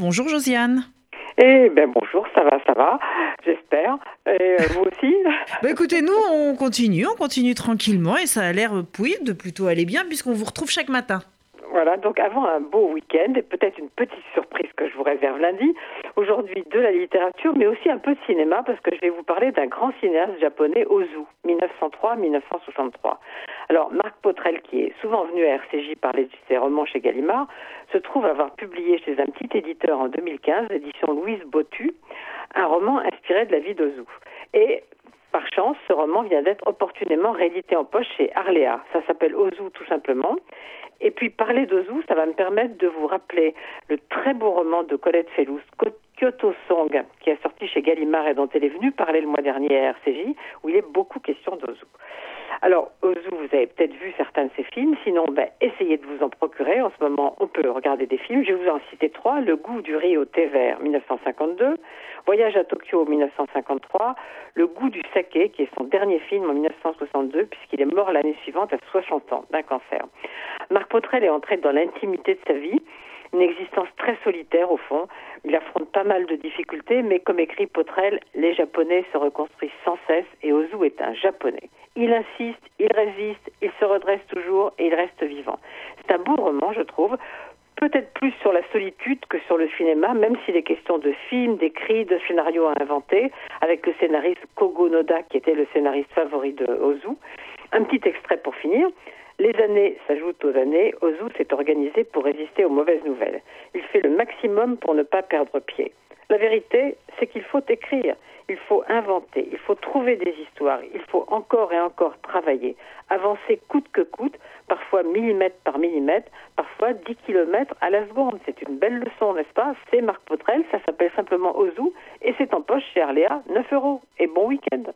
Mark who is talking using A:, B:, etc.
A: Bonjour Josiane.
B: Eh bien bonjour, ça va, ça va, j'espère. Et euh, vous aussi?
A: Bah écoutez, nous on continue, on continue tranquillement et ça a l'air oui, de plutôt aller bien puisqu'on vous retrouve chaque matin.
B: Voilà, donc avant un beau week-end et peut-être une petite surprise que je vous réserve lundi, aujourd'hui de la littérature mais aussi un peu de cinéma parce que je vais vous parler d'un grand cinéaste japonais, Ozu, 1903-1963. Alors, Marc Potrel, qui est souvent venu à RCJ parler de ses romans chez Gallimard, se trouve avoir publié chez un petit éditeur en 2015, édition Louise Botu, un roman inspiré de la vie d'Ozu. Et par chance, ce roman vient d'être opportunément réédité en poche chez Arléa. Ça s'appelle Ozu tout simplement. Et puis parler d'Ozu, ça va me permettre de vous rappeler le très beau roman de Colette Fellous, Kyoto Song, qui est sorti chez Gallimard et dont elle est venue parler le mois dernier à RCJ, où il est beaucoup question d'Ozu. Alors, Ozu, vous avez peut-être vu certains de ses films, sinon, ben, essayez de vous en procurer. En ce moment, on peut regarder des films. Je vais vous en citer trois. Le goût du riz au thé vert, 1952. Voyage à Tokyo, 1953. Le goût du saké, qui est son dernier film en 1962, puisqu'il est mort l'année suivante à 60 ans d'un cancer. Marc Potrel est entré dans l'intimité de sa vie une existence très solitaire au fond. Il affronte pas mal de difficultés, mais comme écrit Potrel, les Japonais se reconstruisent sans cesse et Ozu est un Japonais. Il insiste, il résiste, il se redresse toujours et il reste vivant. C'est un beau roman, je trouve, peut-être plus sur la solitude que sur le cinéma, même s'il est question de films, d'écrits, de scénarios à inventer, avec le scénariste Kogo Noda, qui était le scénariste favori de Ozu. Un petit extrait pour finir. Les années s'ajoutent aux années. Ozu s'est organisé pour résister aux mauvaises nouvelles. Il fait le maximum pour ne pas perdre pied. La vérité, c'est qu'il faut écrire, il faut inventer, il faut trouver des histoires, il faut encore et encore travailler, avancer coûte que coûte, parfois millimètre par millimètre, parfois 10 kilomètres à la seconde. C'est une belle leçon, n'est-ce pas? C'est Marc Potrel, ça s'appelle simplement Ozu, et c'est en poche chez Arléa, 9 euros. Et bon week-end